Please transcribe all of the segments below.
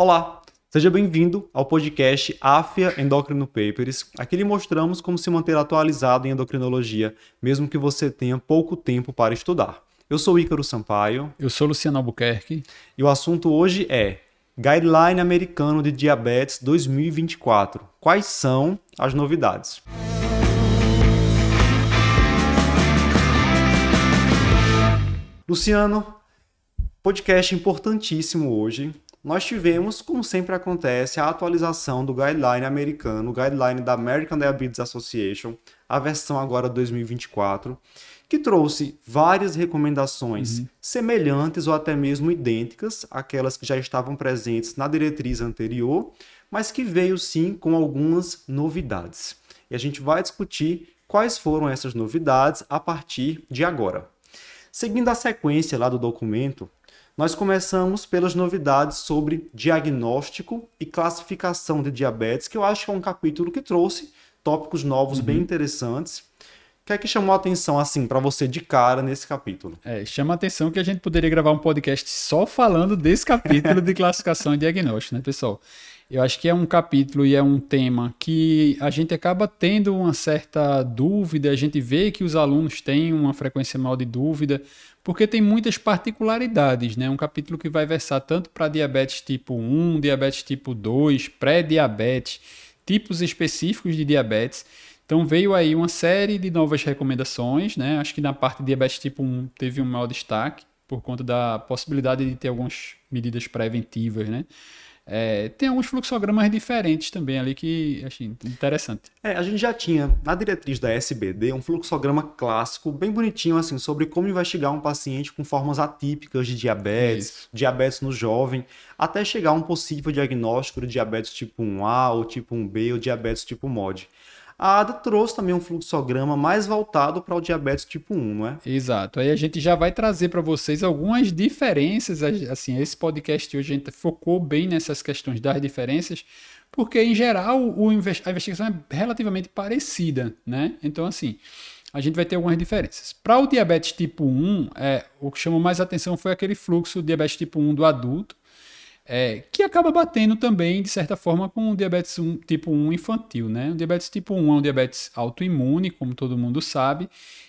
Olá, seja bem-vindo ao podcast AFIA Endocrino Papers. Aqui lhe mostramos como se manter atualizado em endocrinologia, mesmo que você tenha pouco tempo para estudar. Eu sou Ícaro Sampaio. Eu sou Luciano Albuquerque. E o assunto hoje é Guideline Americano de Diabetes 2024. Quais são as novidades? Luciano, podcast importantíssimo hoje. Nós tivemos, como sempre acontece, a atualização do guideline americano, o guideline da American Diabetes Association, a versão agora 2024, que trouxe várias recomendações uhum. semelhantes ou até mesmo idênticas àquelas que já estavam presentes na diretriz anterior, mas que veio sim com algumas novidades. E a gente vai discutir quais foram essas novidades a partir de agora. Seguindo a sequência lá do documento, nós começamos pelas novidades sobre diagnóstico e classificação de diabetes, que eu acho que é um capítulo que trouxe tópicos novos uhum. bem interessantes. O que é que chamou a atenção, assim, para você de cara nesse capítulo? É, chama a atenção que a gente poderia gravar um podcast só falando desse capítulo de classificação e diagnóstico, né, pessoal? Eu acho que é um capítulo e é um tema que a gente acaba tendo uma certa dúvida, a gente vê que os alunos têm uma frequência maior de dúvida, porque tem muitas particularidades, né? Um capítulo que vai versar tanto para diabetes tipo 1, diabetes tipo 2, pré-diabetes, tipos específicos de diabetes. Então veio aí uma série de novas recomendações, né? Acho que na parte de diabetes tipo 1 teve um maior destaque por conta da possibilidade de ter algumas medidas preventivas, né? É, tem alguns fluxogramas diferentes também ali que achei interessante. É, a gente já tinha na diretriz da SBD um fluxograma clássico, bem bonitinho, assim, sobre como investigar um paciente com formas atípicas de diabetes, Isso. diabetes no jovem, até chegar a um possível diagnóstico de diabetes tipo 1A ou tipo 1B ou diabetes tipo MOD. A ADA trouxe também um fluxograma mais voltado para o diabetes tipo 1, não é? Exato. Aí a gente já vai trazer para vocês algumas diferenças. Assim, esse podcast hoje a gente focou bem nessas questões das diferenças, porque em geral o, a investigação é relativamente parecida, né? Então, assim, a gente vai ter algumas diferenças. Para o diabetes tipo 1, é, o que chamou mais atenção foi aquele fluxo diabetes tipo 1 do adulto, é, que acaba batendo também, de certa forma, com o diabetes 1, tipo 1 infantil. Né? O diabetes tipo 1 é um diabetes autoimune, como todo mundo sabe.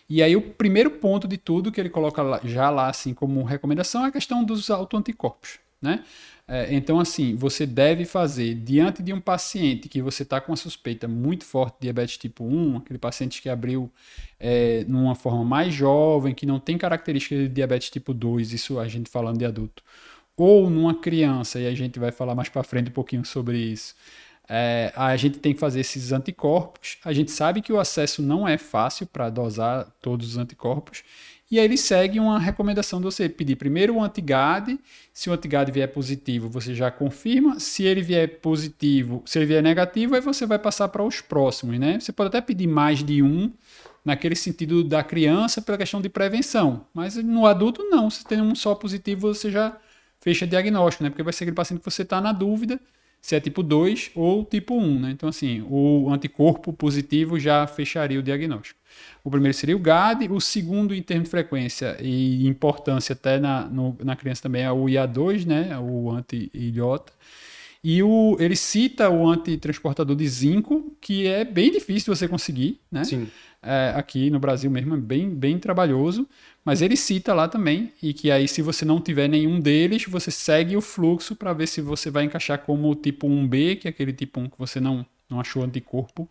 E aí o primeiro ponto de tudo que ele coloca lá, já lá assim como recomendação é a questão dos autoanticorpos. Né? É, então, assim, você deve fazer diante de um paciente que você está com uma suspeita muito forte de diabetes tipo 1, aquele paciente que abriu é, numa forma mais jovem, que não tem características de diabetes tipo 2, isso a gente falando de adulto ou numa criança, e a gente vai falar mais para frente um pouquinho sobre isso, é, a gente tem que fazer esses anticorpos. A gente sabe que o acesso não é fácil para dosar todos os anticorpos. E aí ele segue uma recomendação de você pedir primeiro o antigade. Se o antigade vier positivo, você já confirma. Se ele vier positivo, se ele vier negativo, aí você vai passar para os próximos, né? Você pode até pedir mais de um, naquele sentido da criança, pela questão de prevenção. Mas no adulto, não. Se tem um só positivo, você já fecha diagnóstico, né? Porque vai ser aquele paciente que você está na dúvida se é tipo 2 ou tipo 1, né? Então, assim, o anticorpo positivo já fecharia o diagnóstico. O primeiro seria o GAD, o segundo, em termos de frequência e importância até na, no, na criança também, é o IA2, né? O anti-ilhota. E o, ele cita o antitransportador de zinco, que é bem difícil você conseguir, né? Sim. É, aqui no Brasil mesmo é bem, bem trabalhoso. Mas ele cita lá também, e que aí, se você não tiver nenhum deles, você segue o fluxo para ver se você vai encaixar como o tipo 1B, que é aquele tipo 1 que você não, não achou anticorpo,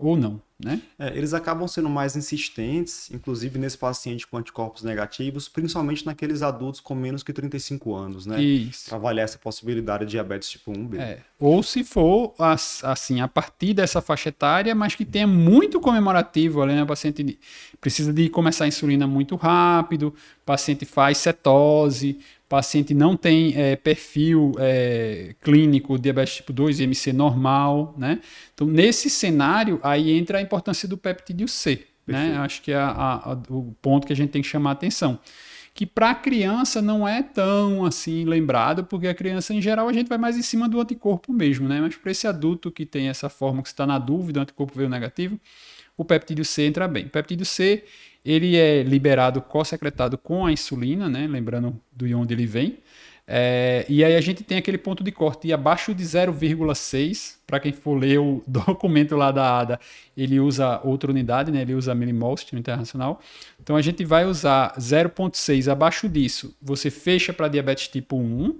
ou não né? É, eles acabam sendo mais insistentes, inclusive nesse paciente com anticorpos negativos, principalmente naqueles adultos com menos que 35 anos, né? Isso. Avaliar essa possibilidade de diabetes tipo 1B. É. Ou se for, assim, a partir dessa faixa etária, mas que tenha muito comemorativo, né? O paciente precisa de começar a insulina muito rápido, o paciente faz cetose, paciente não tem é, perfil é, clínico diabetes tipo 2 IMC normal, né? Então, nesse cenário, aí entra a importância do peptídeo C, né? Acho que é a, a, o ponto que a gente tem que chamar a atenção. Que para a criança não é tão assim lembrado, porque a criança, em geral, a gente vai mais em cima do anticorpo mesmo, né? Mas para esse adulto que tem essa forma que está na dúvida, o anticorpo veio negativo, o peptídeo C entra bem. O peptídeo C, ele é liberado, co-secretado com a insulina, né? Lembrando de onde ele vem. É, e aí a gente tem aquele ponto de corte abaixo de 0,6. Para quem for ler o documento lá da ADA, ele usa outra unidade, né? ele usa millimol, sistema internacional. Então a gente vai usar 0,6 abaixo disso. Você fecha para diabetes tipo 1.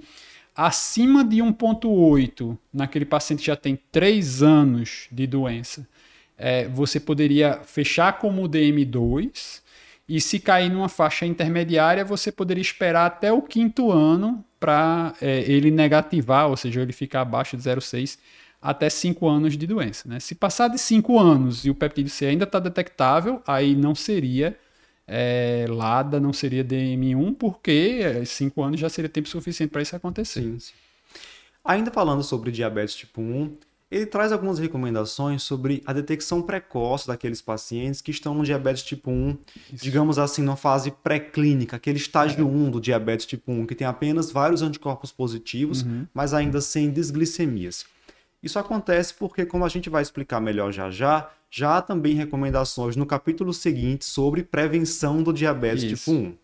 Acima de 1,8, naquele paciente que já tem 3 anos de doença, é, você poderia fechar como DM2. E se cair numa faixa intermediária, você poderia esperar até o quinto ano para é, ele negativar, ou seja, ele ficar abaixo de 0,6 até 5 anos de doença. Né? Se passar de 5 anos e o peptídeo C ainda está detectável, aí não seria é, LADA, não seria DM1, porque 5 anos já seria tempo suficiente para isso acontecer. Sim. Ainda falando sobre diabetes tipo 1, ele traz algumas recomendações sobre a detecção precoce daqueles pacientes que estão no diabetes tipo 1, Isso. digamos assim, na fase pré-clínica, aquele estágio é. 1 do diabetes tipo 1, que tem apenas vários anticorpos positivos, uhum. mas ainda sem desglicemias. Isso acontece porque, como a gente vai explicar melhor já já, já há também recomendações no capítulo seguinte sobre prevenção do diabetes Isso. tipo 1.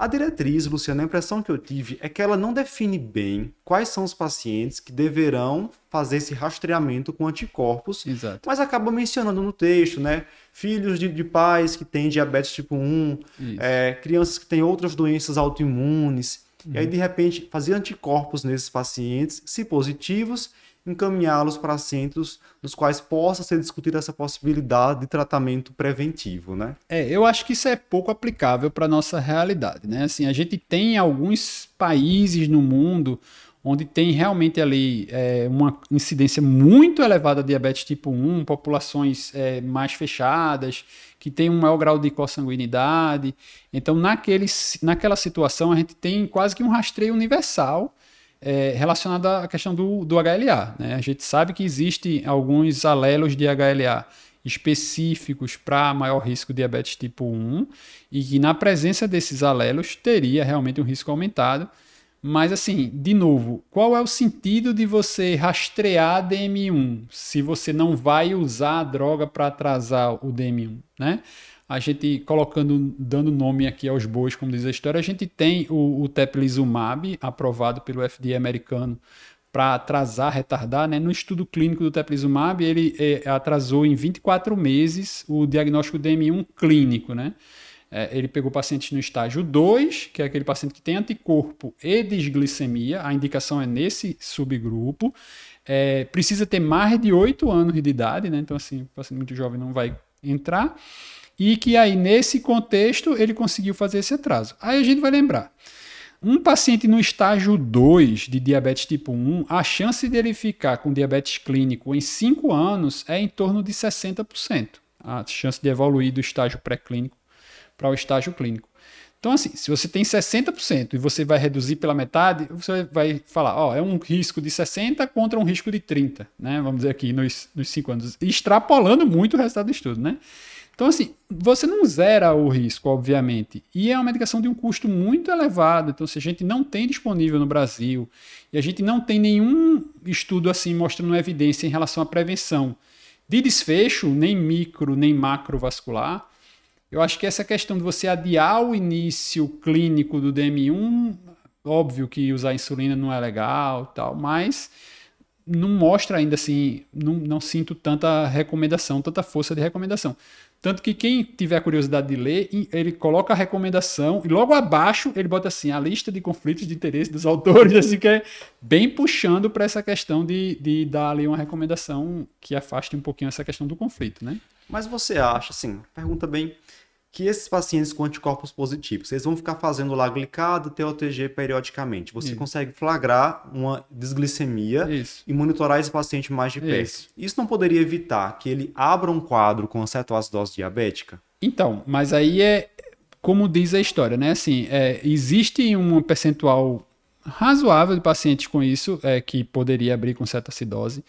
A diretriz, Luciano, a impressão que eu tive é que ela não define bem quais são os pacientes que deverão fazer esse rastreamento com anticorpos, Exato. mas acaba mencionando no texto, né? Filhos de, de pais que têm diabetes tipo 1, é, crianças que têm outras doenças autoimunes, uhum. e aí, uhum. de repente, fazer anticorpos nesses pacientes, se positivos, encaminhá-los para centros nos quais possa ser discutida essa possibilidade de tratamento preventivo, né? É, eu acho que isso é pouco aplicável para nossa realidade, né? Assim, a gente tem alguns países no mundo onde tem realmente ali é, uma incidência muito elevada de diabetes tipo 1, populações é, mais fechadas, que tem um maior grau de consanguinidade. Então, naquele, naquela situação, a gente tem quase que um rastreio universal é, relacionada à questão do, do HLA. Né? A gente sabe que existem alguns alelos de HLA específicos para maior risco de diabetes tipo 1 e que na presença desses alelos teria realmente um risco aumentado. Mas assim, de novo, qual é o sentido de você rastrear DM1 se você não vai usar a droga para atrasar o DM1, né? A gente colocando, dando nome aqui aos bois, como diz a história, a gente tem o, o teplizumab aprovado pelo FDA americano para atrasar, retardar, né? No estudo clínico do teplizumab, ele é, atrasou em 24 meses o diagnóstico DM1 clínico, né? É, ele pegou pacientes no estágio 2, que é aquele paciente que tem anticorpo e desglicemia, a indicação é nesse subgrupo. É, precisa ter mais de 8 anos de idade, né? Então, assim, o paciente muito jovem não vai entrar e que aí, nesse contexto, ele conseguiu fazer esse atraso. Aí a gente vai lembrar. Um paciente no estágio 2 de diabetes tipo 1, a chance de ele ficar com diabetes clínico em 5 anos é em torno de 60%. A chance de evoluir do estágio pré-clínico para o estágio clínico. Então, assim, se você tem 60% e você vai reduzir pela metade, você vai falar, ó, é um risco de 60 contra um risco de 30, né? Vamos dizer aqui nos, nos 5 anos, extrapolando muito o resultado do estudo, né? Então, assim, você não zera o risco, obviamente. E é uma medicação de um custo muito elevado. Então, se a gente não tem disponível no Brasil e a gente não tem nenhum estudo assim mostrando evidência em relação à prevenção de desfecho, nem micro, nem macrovascular, eu acho que essa questão de você adiar o início clínico do DM1, óbvio que usar insulina não é legal, tal, mas não mostra ainda assim, não, não sinto tanta recomendação, tanta força de recomendação. Tanto que quem tiver curiosidade de ler, ele coloca a recomendação e logo abaixo ele bota assim a lista de conflitos de interesse dos autores, assim que é bem puxando para essa questão de, de dar ali uma recomendação que afaste um pouquinho essa questão do conflito, né? Mas você acha, assim, pergunta bem, que esses pacientes com anticorpos positivos, eles vão ficar fazendo lá glicado, TOTG periodicamente. Você Isso. consegue flagrar uma desglicemia Isso. e monitorar esse paciente mais de perto. Isso. Isso não poderia evitar que ele abra um quadro com cetoacidose diabética? Então, mas aí é como diz a história, né? Assim, é, existe um percentual razoável de pacientes com isso é, que poderia abrir com cetoacidose.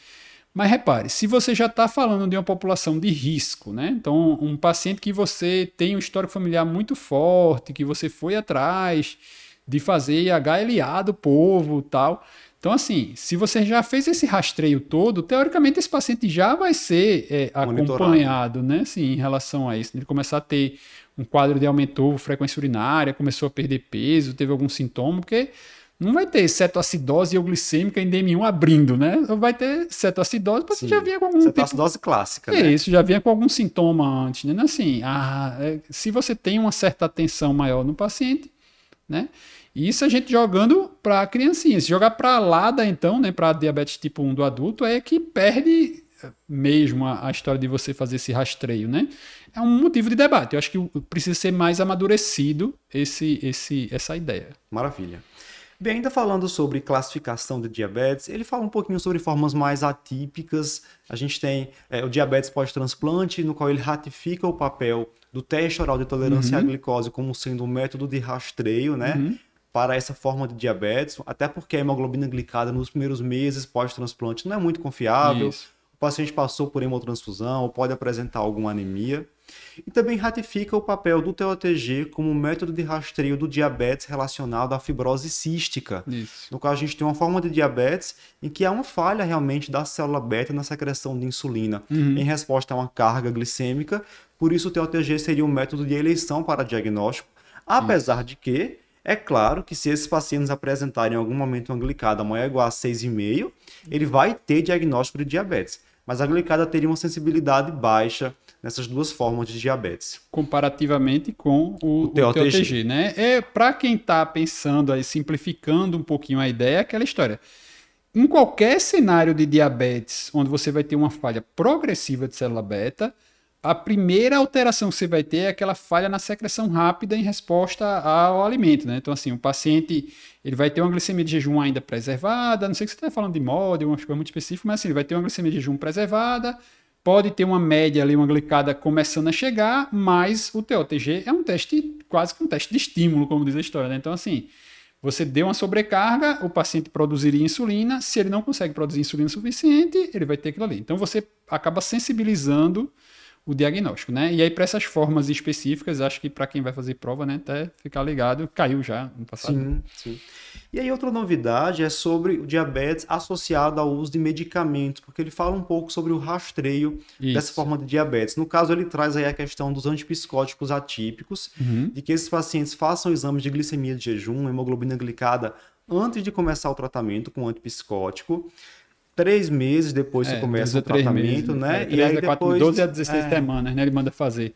Mas repare, se você já está falando de uma população de risco, né? Então, um paciente que você tem um histórico familiar muito forte, que você foi atrás de fazer HLA do povo tal. Então, assim, se você já fez esse rastreio todo, teoricamente esse paciente já vai ser é, acompanhado, né? Assim, em relação a isso. Ele começar a ter um quadro de aumentou frequência urinária, começou a perder peso, teve algum sintoma, porque não vai ter cetoacidose euglicêmica em DM1 abrindo, né? Vai ter cetoacidose porque Sim. já vinha com algum tipo... Cetoacidose clássica, É né? isso, já vinha com algum sintoma antes, né? Assim, ah, é, se você tem uma certa atenção maior no paciente, né? Isso a gente jogando para criancinha. Se jogar para LADA, então, né, para diabetes tipo 1 do adulto, é que perde mesmo a, a história de você fazer esse rastreio, né? É um motivo de debate. Eu acho que precisa ser mais amadurecido esse, esse, essa ideia. Maravilha. Bem, ainda falando sobre classificação de diabetes, ele fala um pouquinho sobre formas mais atípicas. A gente tem é, o diabetes pós-transplante, no qual ele ratifica o papel do teste oral de tolerância à glicose como sendo um método de rastreio, né? Para essa forma de diabetes, até porque a hemoglobina glicada nos primeiros meses pós-transplante não é muito confiável. Isso. O paciente passou por hemotransfusão ou pode apresentar alguma anemia. E também ratifica o papel do TOTG como método de rastreio do diabetes relacionado à fibrose cística. Isso. No qual a gente tem uma forma de diabetes em que há uma falha realmente da célula beta na secreção de insulina em resposta a uma carga glicêmica. Por isso, o TOTG seria um método de eleição para diagnóstico, apesar de que, é claro que se esses pacientes apresentarem em algum momento uma glicada maior ou igual a 6,5, ele vai ter diagnóstico de diabetes. Mas a glicada teria uma sensibilidade baixa nessas duas formas de diabetes. comparativamente com o, O o TOTG. TOTG, né? É para quem está pensando aí simplificando um pouquinho a ideia, é aquela história. Em qualquer cenário de diabetes, onde você vai ter uma falha progressiva de célula beta, a primeira alteração que você vai ter é aquela falha na secreção rápida em resposta ao alimento, né? Então, assim, o paciente ele vai ter uma glicemia de jejum ainda preservada, não sei se você está falando de modo, uma coisa muito específica, mas assim, ele vai ter uma glicemia de jejum preservada, pode ter uma média ali, uma glicada começando a chegar, mas o TOTG é um teste, quase que um teste de estímulo, como diz a história, né? Então, assim, você deu uma sobrecarga, o paciente produziria insulina, se ele não consegue produzir insulina suficiente, ele vai ter aquilo ali. Então, você acaba sensibilizando o diagnóstico, né? E aí, para essas formas específicas, acho que para quem vai fazer prova, né, até ficar ligado, caiu já no passado. Sim, sim. E aí outra novidade é sobre o diabetes associado ao uso de medicamentos, porque ele fala um pouco sobre o rastreio Isso. dessa forma de diabetes. No caso, ele traz aí a questão dos antipsicóticos atípicos, Uhum. de que esses pacientes façam exames de glicemia de jejum, hemoglobina glicada, antes de começar o tratamento com antipsicótico. Três meses depois É, você começa o tratamento, meses, né? É, três a quatro, 12 a 16 é, semanas, né? Ele manda fazer.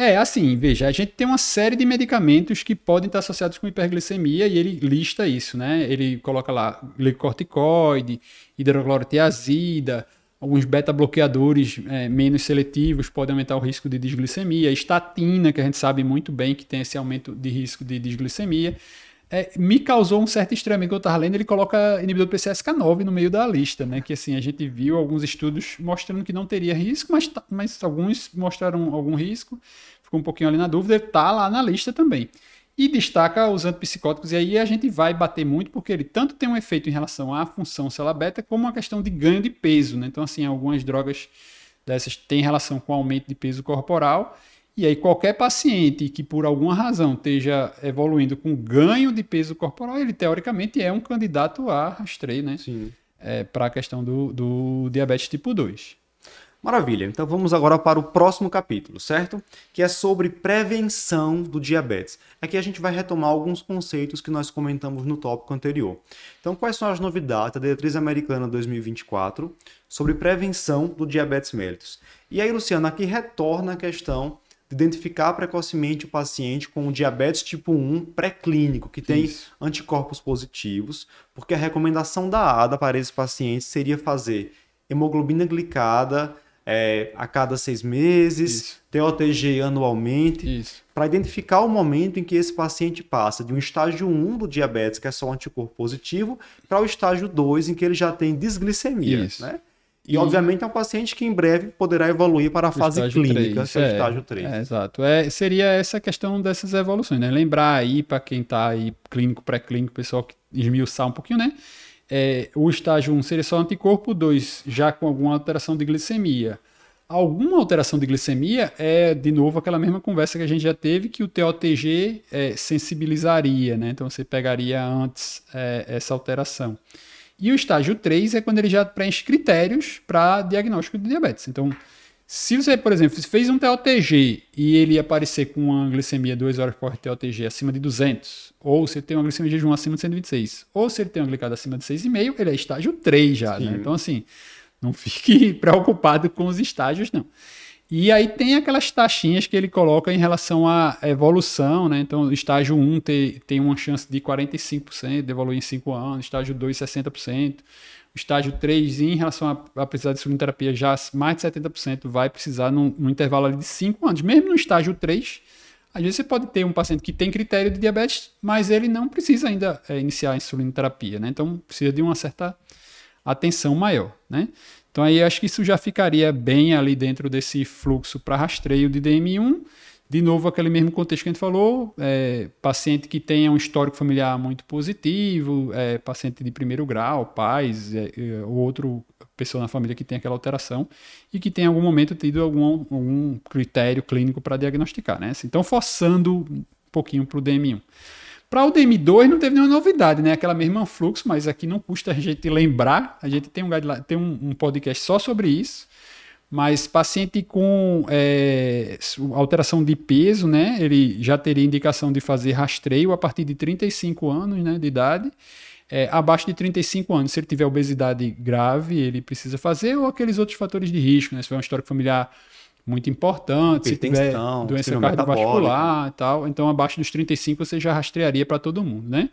É, assim, veja, a gente tem uma série de medicamentos que podem estar associados com hiperglicemia e ele lista isso, né? Ele coloca lá glicocorticoide, hidroclorotiazida, alguns beta-bloqueadores é, menos seletivos podem aumentar o risco de desglicemia, estatina, que a gente sabe muito bem que tem esse aumento de risco de desglicemia. É, me causou um certo estranhamento que eu estava lendo, ele coloca inibidor do PCSK9 no meio da lista, né? Que assim, a gente viu alguns estudos mostrando que não teria risco, mas, ta- mas alguns mostraram algum risco, ficou um pouquinho ali na dúvida, ele tá lá na lista também. E destaca os antipsicóticos, e aí a gente vai bater muito, porque ele tanto tem um efeito em relação à função célula beta, como uma questão de ganho de peso, né? Então, assim, algumas drogas dessas têm relação com aumento de peso corporal, e aí, qualquer paciente que por alguma razão esteja evoluindo com ganho de peso corporal, ele teoricamente é um candidato a rastreio, né? Sim. É, para a questão do, do diabetes tipo 2. Maravilha. Então vamos agora para o próximo capítulo, certo? Que é sobre prevenção do diabetes. Aqui a gente vai retomar alguns conceitos que nós comentamos no tópico anterior. Então, quais são as novidades da Diretriz Americana 2024 sobre prevenção do diabetes mellitus? E aí, Luciano, aqui retorna a questão de identificar precocemente o paciente com diabetes tipo 1 pré-clínico, que tem Isso. anticorpos positivos, porque a recomendação da ADA para esses pacientes seria fazer hemoglobina glicada é, a cada seis meses, Isso. TOTG anualmente, para identificar o momento em que esse paciente passa de um estágio 1 do diabetes, que é só um anticorpo positivo, para o estágio 2, em que ele já tem desglicemia. Isso. Né? E, E- obviamente, é um paciente que em breve poderá evoluir para a fase clínica, três, que é o estágio 3. É, exato. É, seria essa questão dessas evoluções, né? Lembrar aí, para quem está aí, clínico, pré-clínico, pessoal que esmiuçar um pouquinho, né? É, o estágio 1 seria só anticorpo, 2 já com alguma alteração de glicemia. Alguma alteração de glicemia é, de novo, aquela mesma conversa que a gente já teve, que o TOTG é, sensibilizaria, né? Então você pegaria antes é, essa alteração. E o estágio 3 é quando ele já preenche critérios para diagnóstico de diabetes. Então, Se você, por exemplo, fez um TOTG e ele aparecer com uma glicemia 2 horas por TOTG acima de 200, ou se ele tem uma glicemia de jejum acima de 126, ou se ele tem uma glicada acima de 6,5, ele é estágio 3 já, né? Então, assim, não fique preocupado com os estágios, não. E aí tem aquelas taxinhas que ele coloca em relação à evolução, né? Então, estágio 1 tem, tem uma chance de 45% de evoluir em 5 anos, estágio 2, 60%. O estágio 3, em relação a, a precisar de terapia, já mais de 70% vai precisar num, num intervalo de 5 anos. Mesmo no estágio 3, às vezes você pode ter um paciente que tem critério de diabetes, mas ele não precisa ainda é, iniciar a insulinoterapia, né? Então, precisa de uma certa atenção maior, né? Então aí acho que isso já ficaria bem ali dentro desse fluxo para rastreio de DM1. De novo, aquele mesmo contexto que a gente falou, é, paciente que tenha um histórico familiar muito positivo, é, paciente de primeiro grau, pais, é, é ou outro pessoa na família que tem aquela alteração e que tem em algum momento tido algum, algum critério clínico para diagnosticar, né? Então, forçando um pouquinho para o DM1. Para o DM2 não teve nenhuma novidade, né? Aquela mesma fluxo, mas aqui não custa a gente lembrar. A gente tem um, tem um, um podcast só sobre isso. Mas paciente com é, alteração de peso, né? Ele já teria indicação de fazer rastreio a partir de 35 anos né, de idade. É, abaixo de 35 anos, se ele tiver obesidade grave, ele precisa fazer, ou aqueles outros fatores de risco, né? Se for uma história familiar muito importante, se tiver doença cardiovascular e tal. Então, abaixo dos 35 você já rastrearia para todo mundo, né?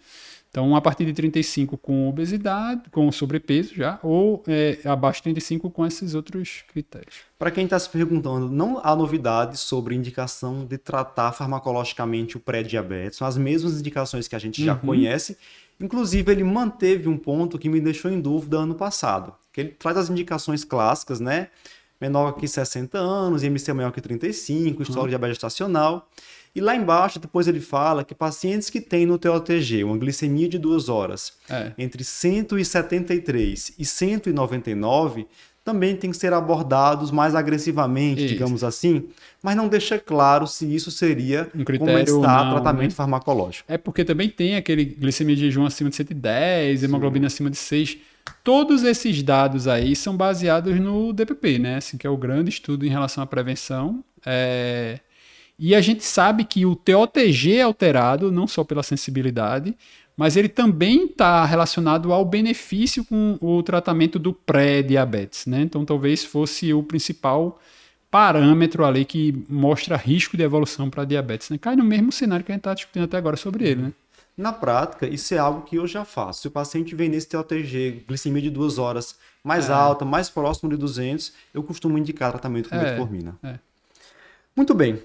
Então, a partir de 35 com obesidade, com sobrepeso já, ou é, abaixo de 35 com esses outros critérios. Para quem está se perguntando, não há novidades sobre indicação de tratar farmacologicamente o pré-diabetes, são as mesmas indicações que a gente já uhum. conhece. Inclusive, ele manteve um ponto que me deixou em dúvida ano passado, que ele traz as indicações clássicas, né? Menor que 60 anos, IMC maior que 35, história uhum. de diabetes gestacional. E lá embaixo, depois ele fala que pacientes que têm no TOTG uma glicemia de duas horas é. entre 173 e 199 também tem que ser abordados mais agressivamente, isso. digamos assim, mas não deixa claro se isso seria um critério começar não, tratamento né? farmacológico. É porque também tem aquele glicemia de jejum acima de 110, hemoglobina acima de 6 Todos esses dados aí são baseados no DPP, né? Assim, que é o grande estudo em relação à prevenção. É... E a gente sabe que o TOTG é alterado, não só pela sensibilidade, mas ele também está relacionado ao benefício com o tratamento do pré-diabetes, né? Então talvez fosse o principal parâmetro ali que mostra risco de evolução para diabetes, né? Cai no mesmo cenário que a gente está discutindo até agora sobre ele, né? Na prática, isso é algo que eu já faço. Se o paciente vem nesse TOTG, glicemia de duas horas mais é. alta, mais próximo de 200, eu costumo indicar tratamento com é. metformina. É. Muito bem.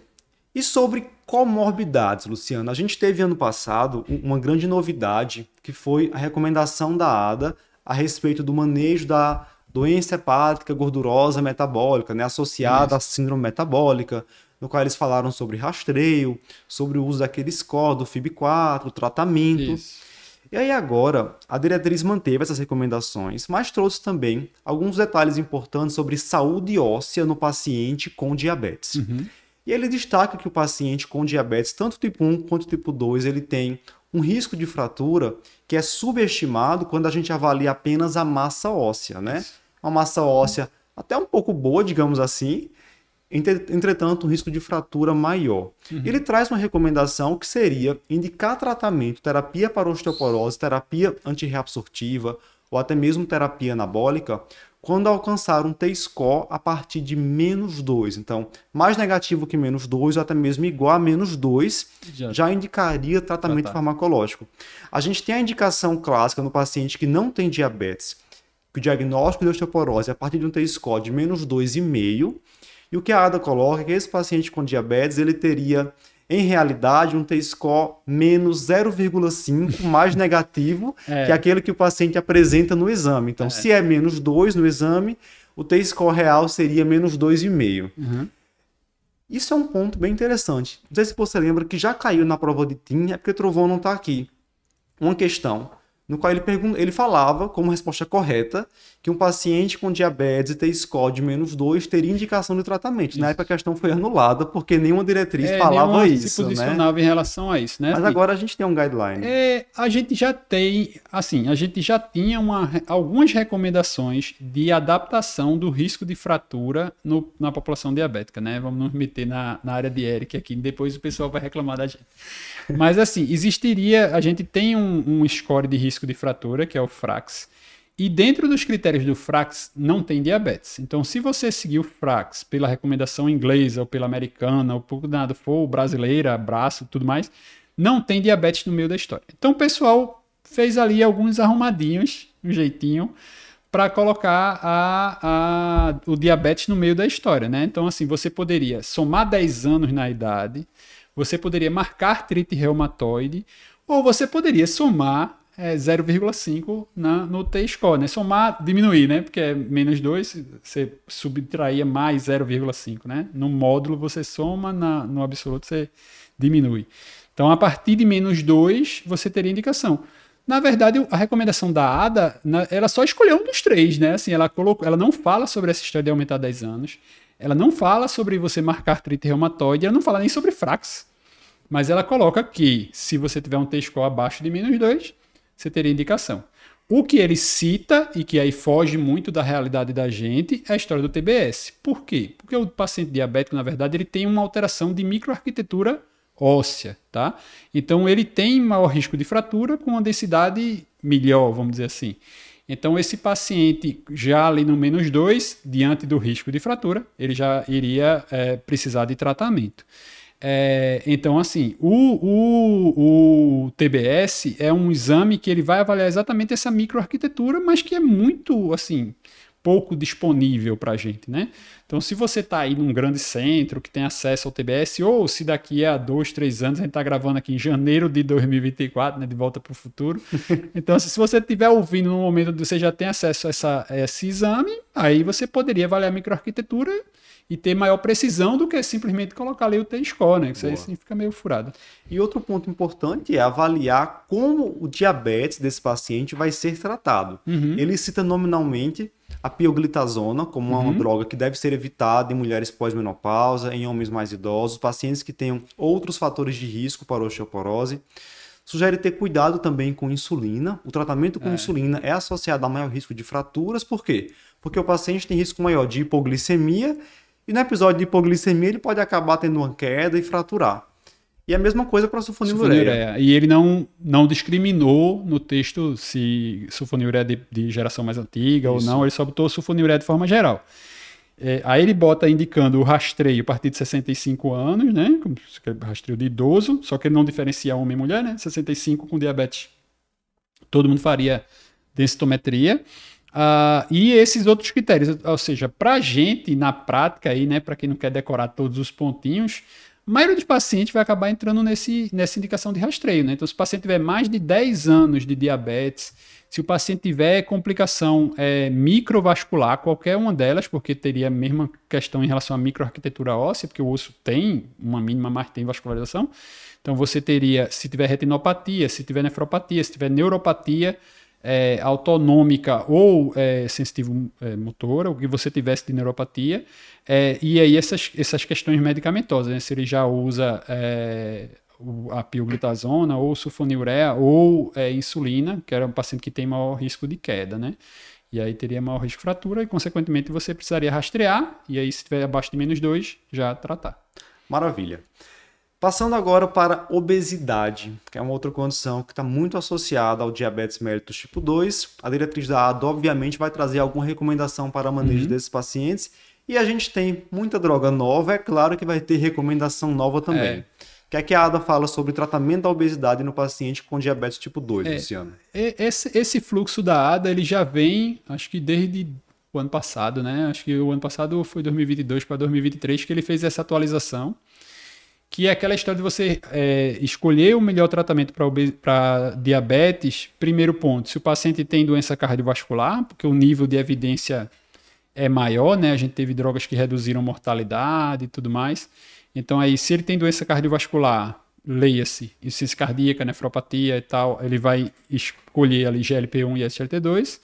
E sobre comorbidades, Luciano? A gente teve ano passado uma grande novidade, que foi a recomendação da ADA a respeito do manejo da doença hepática gordurosa metabólica, né, associada Isso. à síndrome metabólica, no qual eles falaram sobre rastreio, sobre o uso daquele score do FIB4, tratamento. Isso. E aí agora, a diretriz manteve essas recomendações, mas trouxe também alguns detalhes importantes sobre saúde óssea no paciente com diabetes. Uhum. E ele destaca que o paciente com diabetes, tanto tipo 1 quanto tipo 2, ele tem um risco de fratura que é subestimado quando a gente avalia apenas a massa óssea, né? Uma massa óssea até um pouco boa, digamos assim, entretanto, um risco de fratura maior. Uhum. Ele traz uma recomendação que seria indicar tratamento, terapia para osteoporose, terapia antirreabsortiva ou até mesmo terapia anabólica quando alcançar um T-score a partir de menos 2. Então, mais negativo que menos 2 ou até mesmo igual a menos 2 já, já indicaria tratamento tá. farmacológico. A gente tem a indicação clássica no paciente que não tem diabetes, que o diagnóstico de osteoporose é a partir de um T-score de menos 2,5 e o que a ADA coloca é que esse paciente com diabetes ele teria, em realidade, um T-score menos 0,5 mais negativo é. que aquele que o paciente apresenta no exame. Então, é. se é menos 2 no exame, o T-score real seria menos 2,5. Uhum. Isso é um ponto bem interessante. Não sei se você lembra que já caiu na prova de TIM, é porque Trovão não está aqui. Uma questão no qual ele, ele falava, como resposta correta, que um paciente com diabetes e T-score de menos 2 teria indicação de tratamento. Isso. Na época a questão foi anulada, porque nenhuma diretriz é, falava isso. se posicionava né? em relação a isso, né? Mas agora a gente tem um guideline. É, a gente já tem, assim, a gente já tinha uma, algumas recomendações de adaptação do risco de fratura no, na população diabética, né? Vamos nos meter na, na área de Eric aqui, depois o pessoal vai reclamar da gente. Mas assim, existiria, a gente tem um, um score de risco de fratura, que é o FRAX, e dentro dos critérios do FRAX não tem diabetes. Então, se você seguir o FRAX pela recomendação inglesa ou pela americana, ou por nada for brasileira, braço, tudo mais, não tem diabetes no meio da história. Então, o pessoal fez ali alguns arrumadinhos, um jeitinho, para colocar a, a, o diabetes no meio da história, né? Então, assim, você poderia somar 10 anos na idade, você poderia marcar artrite reumatoide, ou você poderia somar é, 0,5 no T-score, né? Somar, diminuir, né? Porque é menos 2, você subtraía mais 0,5, né? No módulo você soma, na, no absoluto você diminui. Então, a partir de menos 2, você teria indicação. Na verdade, a recomendação da ADA, ela só escolheu um dos três, né? Assim, ela, colocou, ela não fala sobre essa história de aumentar 10 anos, ela não fala sobre você marcar artrite reumatoide, ela não fala nem sobre frax. Mas ela coloca que se você tiver um T-score abaixo de menos 2, você teria indicação. O que ele cita, e que aí foge muito da realidade da gente, é a história do TBS. Por quê? Porque o paciente diabético, na verdade, ele tem uma alteração de microarquitetura óssea, tá? Então ele tem maior risco de fratura com uma densidade melhor, vamos dizer assim. Então, esse paciente, já ali no menos 2, diante do risco de fratura, ele já iria é, precisar de tratamento. É, então, assim, o, o, o, TBS é um exame que ele vai avaliar exatamente essa microarquitetura, mas que é muito, assim, pouco disponível para a gente, né? Então, se você está aí num grande centro que tem acesso ao TBS, ou se daqui a dois, três anos, a gente está gravando aqui em janeiro de 2024, né, de volta para o futuro. Então, se você estiver ouvindo no momento que você já tem acesso a, essa, a esse exame, aí você poderia avaliar a microarquitetura e ter maior precisão do que simplesmente colocar ali o T-score, né? Que isso aí assim fica meio furado. E outro ponto importante é avaliar como o diabetes desse paciente vai ser tratado. Uhum. Ele cita nominalmente a pioglitazona como uhum. uma droga que deve ser evitada em mulheres pós-menopausa, em homens mais idosos, pacientes que tenham outros fatores de risco para osteoporose. Sugere ter cuidado também com insulina. O tratamento com é. insulina é associado a maior risco de fraturas, por quê? Porque o paciente tem risco maior de hipoglicemia e no episódio de hipoglicemia ele pode acabar tendo uma queda e fraturar. E a mesma coisa para a sulfonilureia. E ele não, não discriminou no texto se sulfonilureia de, de geração mais antiga Isso. ou não, ele só botou sulfonilureia de forma geral. É, aí ele bota indicando o rastreio a partir de 65 anos, né? Rastreio de idoso, só que ele não diferencia homem e mulher, né? 65 com diabetes. Todo mundo faria densitometria. Uh, e esses outros critérios, ou seja, para a gente, na prática, aí, né, para quem não quer decorar todos os pontinhos, a maioria dos pacientes vai acabar entrando nesse, nessa indicação de rastreio. Né? Então, se o paciente tiver mais de 10 anos de diabetes, se o paciente tiver complicação é, microvascular, qualquer uma delas, porque teria a mesma questão em relação à microarquitetura óssea, porque o osso tem uma mínima, mas tem vascularização. Então, você teria, se tiver retinopatia, se tiver nefropatia, se tiver neuropatia, é, autonômica ou é, sensitivo é, motora, o que você tivesse de neuropatia, é, e aí essas, essas questões medicamentosas, né? se ele já usa é, a pioglitazona ou sulfonilureia ou é, insulina, que era um paciente que tem maior risco de queda, né? E aí teria maior risco de fratura e, consequentemente, você precisaria rastrear, e aí, se estiver abaixo de menos 2, já tratar. Maravilha. Passando agora para obesidade, que é uma outra condição que está muito associada ao diabetes mellitus tipo 2. A diretriz da ADA, obviamente, vai trazer alguma recomendação para manejo uhum. desses pacientes. E a gente tem muita droga nova, é claro que vai ter recomendação nova também. É. O que é que a ADA fala sobre tratamento da obesidade no paciente com diabetes tipo 2, é, Luciano? Esse, esse fluxo da ADA ele já vem, acho que desde o ano passado, né? Acho que o ano passado foi 2022 para 2023 que ele fez essa atualização que é aquela história de você é, escolher o melhor tratamento para diabetes. Primeiro ponto, se o paciente tem doença cardiovascular, porque o nível de evidência é maior, né? A gente teve drogas que reduziram mortalidade e tudo mais. Então, aí, se ele tem doença cardiovascular, leia-se insuficiência cardíaca, nefropatia e tal, ele vai escolher ali GLP-1 e SGLT2.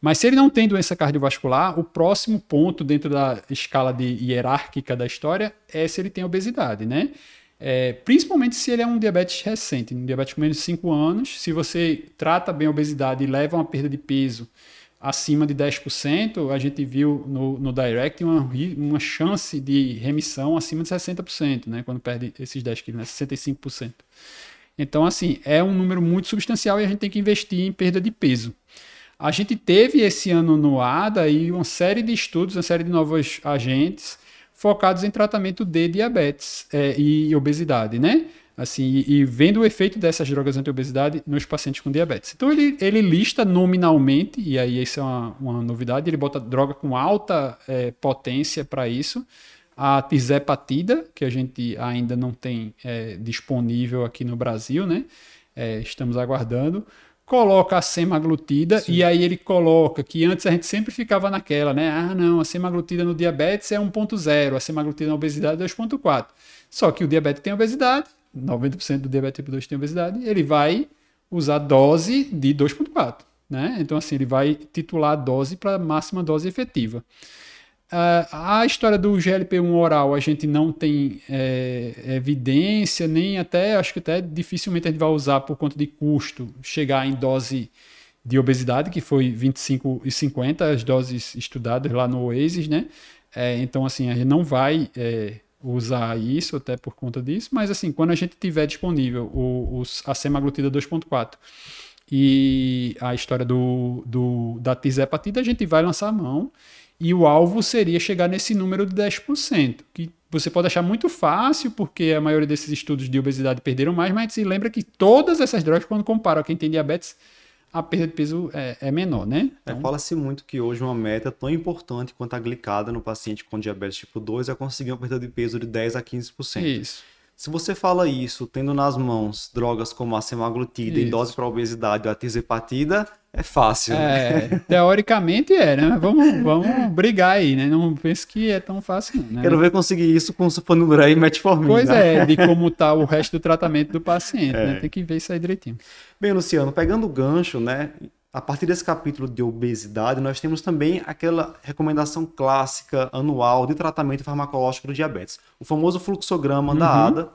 Mas se ele não tem doença cardiovascular, o próximo ponto dentro da escala de hierárquica da história é se ele tem obesidade, né? É, principalmente se ele é um diabetes recente, um diabetes com menos de 5 anos. Se você trata bem a obesidade e leva uma perda de peso acima de 10%, a gente viu no, no Direct uma, uma chance de remissão acima de 60%, né? Quando perde esses 10 quilos, né? 65%. Então, assim, é um número muito substancial e a gente tem que investir em perda de peso. A gente teve esse ano no ADA aí uma série de estudos, uma série de novos agentes focados em tratamento de diabetes é, e obesidade, né? Assim, e, e, vendo o efeito dessas drogas anti-obesidade nos pacientes com diabetes. Então ele, ele lista nominalmente, e aí isso é uma, uma novidade, ele bota droga com alta é, potência para isso, a tizepatida, que a gente ainda não tem é, disponível aqui no Brasil, né? É, estamos aguardando coloca a semaglutida Sim. e aí ele coloca que antes a gente sempre ficava naquela, né? Ah, não, a semaglutida no diabetes é 1.0, a semaglutida na obesidade é 2.4. Só que o diabetes tem obesidade, 90% do diabetes tipo 2 tem obesidade, ele vai usar dose de 2.4, né? Então assim, ele vai titular a dose para a máxima dose efetiva. Uh, a história do GLP-1 oral a gente não tem é, evidência, nem até, acho que até dificilmente a gente vai usar por conta de custo, chegar em dose de obesidade, que foi 25 e 50, as doses estudadas lá no Oasis, né? É, então, assim, a gente não vai é, usar isso até por conta disso, mas, assim, quando a gente tiver disponível o, o, a semaglutida 2.4 e a história do, do, da tisepatida, a gente vai lançar a mão e o alvo seria chegar nesse número de 10%, que você pode achar muito fácil, porque a maioria desses estudos de obesidade perderam mais, mas se lembra que todas essas drogas, quando compara quem tem diabetes, a perda de peso é, é menor, né? É, então... É, Fala-se muito que hoje uma meta tão importante quanto a glicada no paciente com diabetes tipo 2 é conseguir uma perda de peso de 10 a 15%. Isso. Se você fala isso tendo nas mãos drogas como a semaglutida em dose para obesidade ou a tizepatida, é fácil. É, né? teoricamente é, né? Vamos, vamos brigar aí, né? Não penso que é tão fácil, não, né? Quero ver conseguir isso com sulfonilureia e metformina. Pois é, de como está o resto do tratamento do paciente, né? é. né? Tem que ver isso aí direitinho. Bem, Luciano, pegando o gancho, né? A partir desse capítulo de obesidade, nós temos também aquela recomendação clássica anual de tratamento farmacológico do diabetes, o famoso fluxograma uhum. da ADA,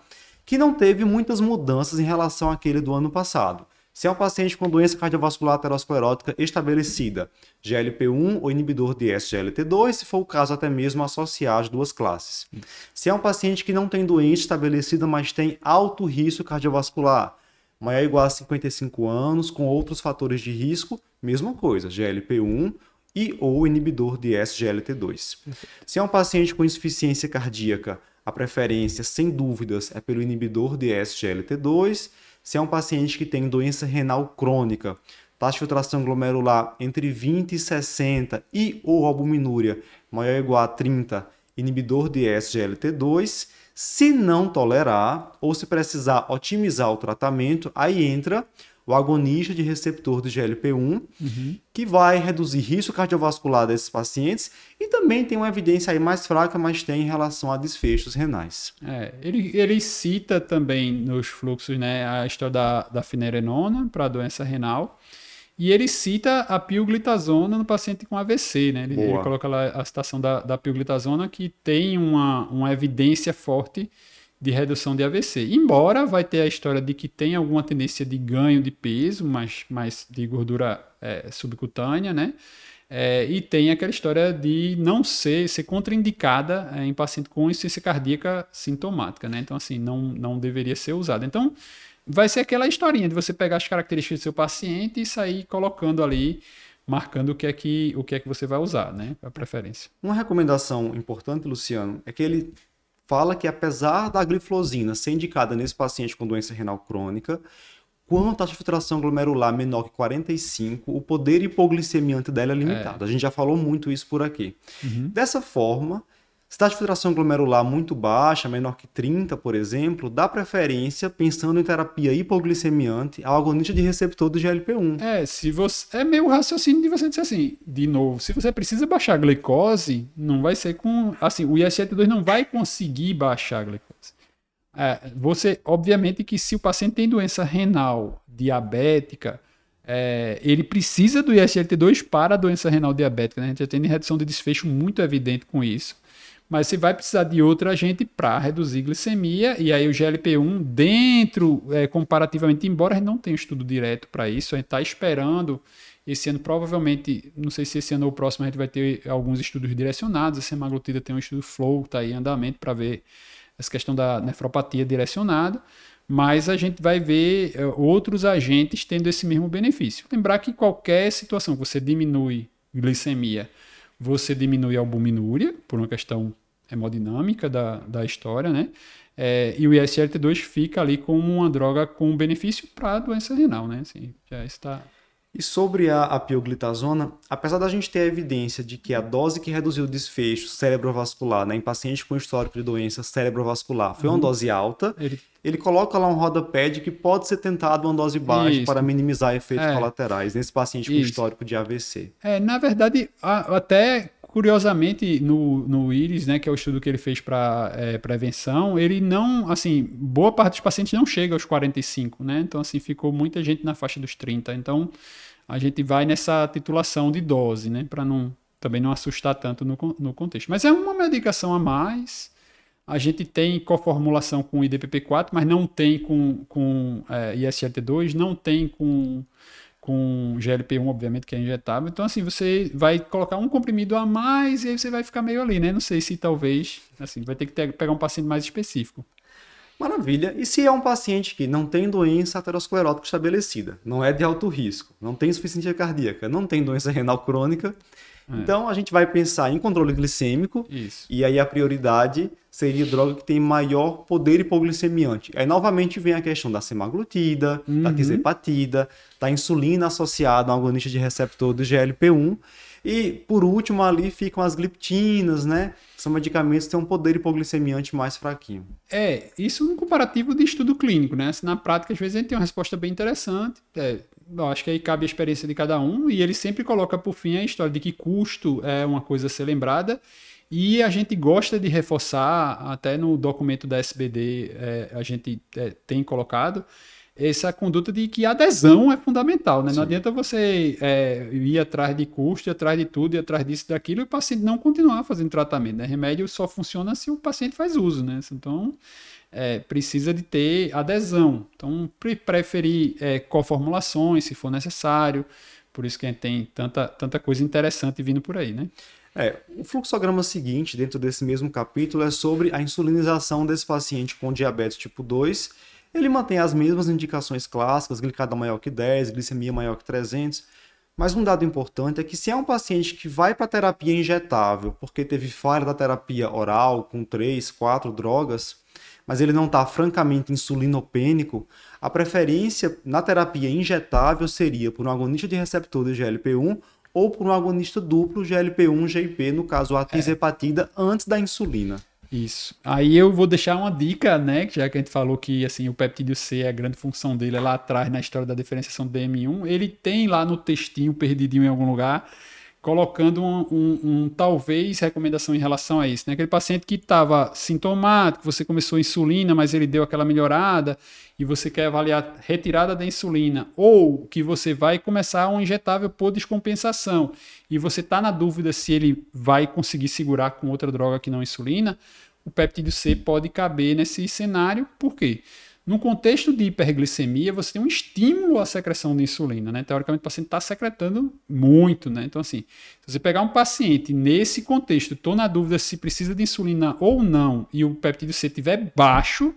que não teve muitas mudanças em relação àquele do ano passado. Se é um paciente com doença cardiovascular aterosclerótica estabelecida, GLP-1 ou inibidor de SGLT2, se for o caso até mesmo associar as duas classes. Se é um paciente que não tem doença estabelecida, mas tem alto risco cardiovascular, maior ou igual a 55 anos, com outros fatores de risco, mesma coisa, GLP-1 e ou inibidor de SGLT2. Se é um paciente com insuficiência cardíaca, a preferência, sem dúvidas, é pelo inibidor de SGLT2. Se é um paciente que tem doença renal crônica, taxa de filtração glomerular entre 20 e 60 e ou albuminúria maior ou igual a 30, inibidor de SGLT2. Se não tolerar ou se precisar otimizar o tratamento, aí entra o agonista de receptor do GLP-1, uhum. que vai reduzir risco cardiovascular desses pacientes e também tem uma evidência aí mais fraca, mas tem em relação a desfechos renais. É, ele, ele cita também nos fluxos né, a história da, da finerenona para doença renal e ele cita a pioglitazona no paciente com AVC, né? Ele, ele coloca lá a citação da, da pioglitazona que tem uma, uma evidência forte de redução de AVC. Embora vai ter a história de que tem alguma tendência de ganho de peso, mas mais de gordura é, subcutânea, né? É, e tem aquela história de não ser, ser contraindicada é, em paciente com insuficiência cardíaca sintomática, né? Então, assim, não, não deveria ser usada. Então, vai ser aquela historinha de você pegar as características do seu paciente e sair colocando ali, marcando o que é que, o que, é que você vai usar, né? A preferência. Uma recomendação importante, Luciano, é que ele fala que apesar da gliflosina ser indicada nesse paciente com doença renal crônica, quando a taxa de filtração glomerular menor que 45, o poder hipoglicemiante dela é limitado. É. A gente já falou muito isso por aqui. Uhum. Dessa forma, se taxa de filtração glomerular muito baixa, menor que 30, por exemplo, dá preferência, pensando em terapia hipoglicemiante, ao agonista de receptor do GLP-1. É, se você é meio raciocínio de você dizer assim, de novo, se você precisa baixar a glicose, não vai ser com, assim, o ISGLT2 não vai conseguir baixar a glicose. É, você, obviamente que se o paciente tem doença renal diabética, é, ele precisa do ISLT2 para a doença renal diabética. Né? A gente já tem redução de desfecho muito evidente com isso. Mas você vai precisar de outro agente para reduzir glicemia, e aí o GLP-1 dentro, é, comparativamente, embora a gente não tenha um estudo direto para isso, a gente está esperando esse ano, provavelmente, não sei se esse ano ou o próximo, a gente vai ter alguns estudos direcionados. A semaglutida tem um estudo flow, está aí em andamento para ver essa questão da nefropatia direcionada, mas a gente vai ver é, outros agentes tendo esse mesmo benefício. Lembrar que qualquer situação que você diminui glicemia, você diminui a albuminúria, por uma questão hemodinâmica da, da história, né? É, e o ISLT2 fica ali como uma droga com benefício para a doença renal, né? Assim, já está e sobre a, pioglitazona, apesar da gente ter a evidência de que a dose que reduziu o desfecho cerebrovascular né, em paciente com histórico de doença cerebrovascular foi uma uhum. dose alta, ele... ele... coloca lá um rodapé de que pode ser tentado uma dose baixa Isso. para minimizar efeitos é. colaterais nesse paciente com Isso. histórico de AVC. É, na verdade, até curiosamente, no, no IRIS, né, que é o estudo que ele fez para é, prevenção, ele não, assim, boa parte dos pacientes não chega aos 45, né? Então, assim, ficou muita gente na faixa dos 30. Então, a gente vai nessa titulação de dose, né, para não também não assustar tanto no, no contexto. Mas é uma medicação a mais. A gente tem coformulação com IDPP4, mas não tem com, com é, ISLT2, não tem com com GLP-1, obviamente, que é injetável. Então, assim, você vai colocar um comprimido a mais e aí você vai ficar meio ali, né? Não sei se talvez, assim, vai ter que ter, pegar um paciente mais específico. Maravilha. E se é um paciente que não tem doença aterosclerótica estabelecida, não é de alto risco, não tem insuficiência cardíaca, não tem doença renal crônica, é. então a gente vai pensar em controle glicêmico Isso. e aí a prioridade seria droga que tem maior poder hipoglicemiante. Aí novamente vem a questão da semaglutida, uhum. da tizepatida, da insulina associada a um agonista de receptor do GLP-1. E por último ali ficam as gliptinas, né? São medicamentos que têm um poder hipoglicemiante mais fraquinho. É, isso no comparativo de estudo clínico, né? Assim, na prática, às vezes, a gente tem uma resposta bem interessante. É, eu acho que aí cabe a experiência de cada um, e ele sempre coloca por fim a história de que custo é uma coisa a ser lembrada e a gente gosta de reforçar, até no documento da SBD é, a gente é, tem colocado, essa conduta de que a adesão é fundamental. Né? Não adianta você é, ir atrás de custo, ir atrás de tudo, ir atrás disso e daquilo, e o paciente não continuar fazendo tratamento. Né? Remédio só funciona se o paciente faz uso. Né? Então, é, precisa de ter adesão. Então, preferir é, coformulações, se for necessário. Por isso que a gente tem tanta, tanta coisa interessante vindo por aí, né? É, o fluxograma seguinte, dentro desse mesmo capítulo, é sobre a insulinização desse paciente com diabetes tipo 2. Ele mantém as mesmas indicações clássicas, glicada maior que 10, glicemia maior que 300. Mas um dado importante é que se é um paciente que vai para terapia injetável porque teve falha da terapia oral com 3, 4 drogas, mas ele não está francamente insulinopênico, a preferência na terapia injetável seria por um agonista de receptor de GLP-1 ou por um agonista duplo GLP-1-GIP, no caso a tisepatida, é. antes da insulina. Isso. Aí eu vou deixar uma dica, né? Já que a gente falou que assim, o peptídeo C, a grande função dele é lá atrás na história da diferenciação do DM1. Ele tem lá no textinho, perdidinho em algum lugar, colocando um, um, um, talvez recomendação em relação a isso. Né? Aquele paciente que estava sintomático, você começou insulina, mas ele deu aquela melhorada e você quer avaliar retirada da insulina, ou que você vai começar um injetável por descompensação e você está na dúvida se ele vai conseguir segurar com outra droga que não insulina, o peptídeo C pode caber nesse cenário. Por quê? No contexto de hiperglicemia, você tem um estímulo à secreção de insulina, né? Teoricamente, o paciente está secretando muito, né? Então, assim, se você pegar um paciente nesse contexto, estou na dúvida se precisa de insulina ou não, e o peptídeo C estiver baixo,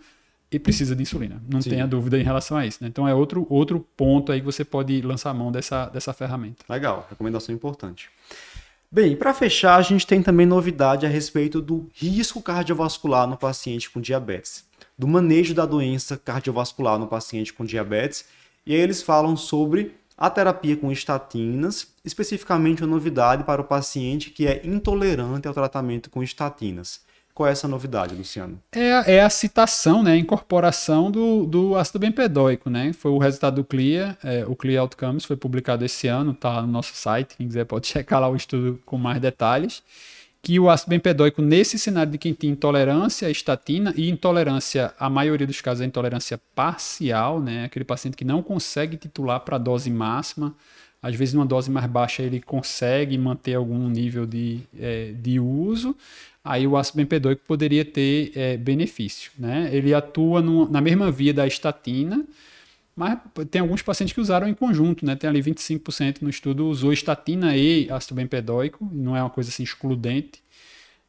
ele precisa de insulina. Não Sim. tenha dúvida em relação a isso, né? Então, é outro, outro ponto aí que você pode lançar a mão dessa, dessa ferramenta. Legal, recomendação importante. Bem, para fechar, a gente tem também novidade a respeito do risco cardiovascular no paciente com diabetes do manejo da doença cardiovascular no paciente com diabetes. E aí eles falam sobre a terapia com estatinas, especificamente uma novidade para o paciente que é intolerante ao tratamento com estatinas. Qual é essa novidade, Luciano? É, é a citação, né, a incorporação do, do ácido bempedóico, né? Foi o resultado do CLIA, é, o CLIA Outcomes foi publicado esse ano, tá no nosso site, quem quiser pode checar lá o estudo com mais detalhes. Que o ácido bempedóico, nesse cenário de quem tem intolerância à estatina, e intolerância, a maioria dos casos é intolerância parcial, né? Aquele paciente que não consegue titular para a dose máxima, às vezes numa dose mais baixa ele consegue manter algum nível de, é, de uso, aí o ácido bempedóico poderia ter é, benefício, né? Ele atua no, na mesma via da estatina, mas tem alguns pacientes que usaram em conjunto, né? Tem ali 25% no estudo usou estatina e ácido bempedóico, não é uma coisa assim excludente.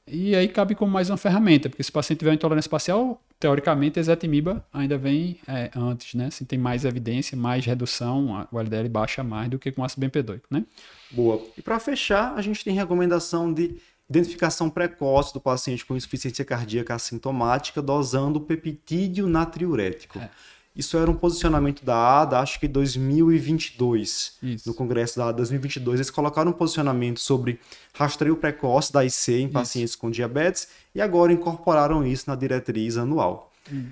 E aí cabe como mais uma ferramenta, porque se o paciente tiver uma intolerância parcial, teoricamente, a ezetimiba ainda vem é, antes, né? Assim, tem mais evidência, mais redução, o LDL baixa mais do que com ácido bempedóico, né? Boa. E para fechar, a gente tem recomendação de identificação precoce do paciente com insuficiência cardíaca assintomática dosando peptídeo natriurético. É. Isso era um posicionamento da ADA, acho que 2022. Isso. No congresso da ADA 2022, eles colocaram um posicionamento sobre rastreio precoce da IC em pacientes isso. com diabetes e agora incorporaram isso na diretriz anual. Hum.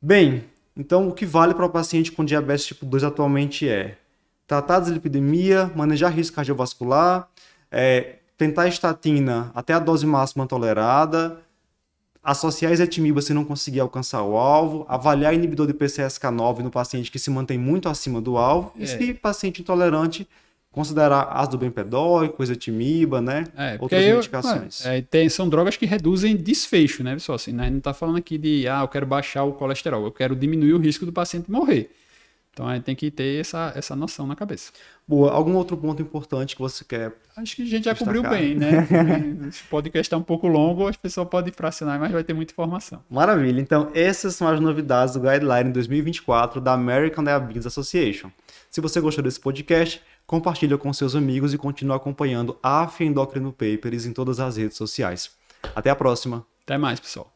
Bem, então o que vale para o paciente com diabetes tipo 2 atualmente é tratar a dislipidemia, manejar risco cardiovascular, é, tentar estatina até a dose máxima tolerada, associar ezetimiba se não conseguir alcançar o alvo, avaliar inibidor de PCSK9 no paciente que se mantém muito acima do alvo, é. e se paciente intolerante, considerar ácido bempedóico, ezetimiba, né? É, Outras eu, medicações. É, tem, são drogas que reduzem desfecho, né, pessoal? Assim, né? Não está falando aqui de, ah, eu quero baixar o colesterol, eu quero diminuir o risco do paciente morrer. Então a gente tem que ter essa, essa noção na cabeça. Boa. Algum outro ponto importante que você quer? Acho que a gente já destacar. cobriu bem, né? Pode estar um pouco longo, as pessoas podem fracionar, mas vai ter muita informação. Maravilha. Então, essas são as novidades do Guideline 2024 da American Diabetes Association. Se você gostou desse podcast, compartilha com seus amigos e continue acompanhando a Endocrino Papers em todas as redes sociais. Até a próxima. Até mais, pessoal.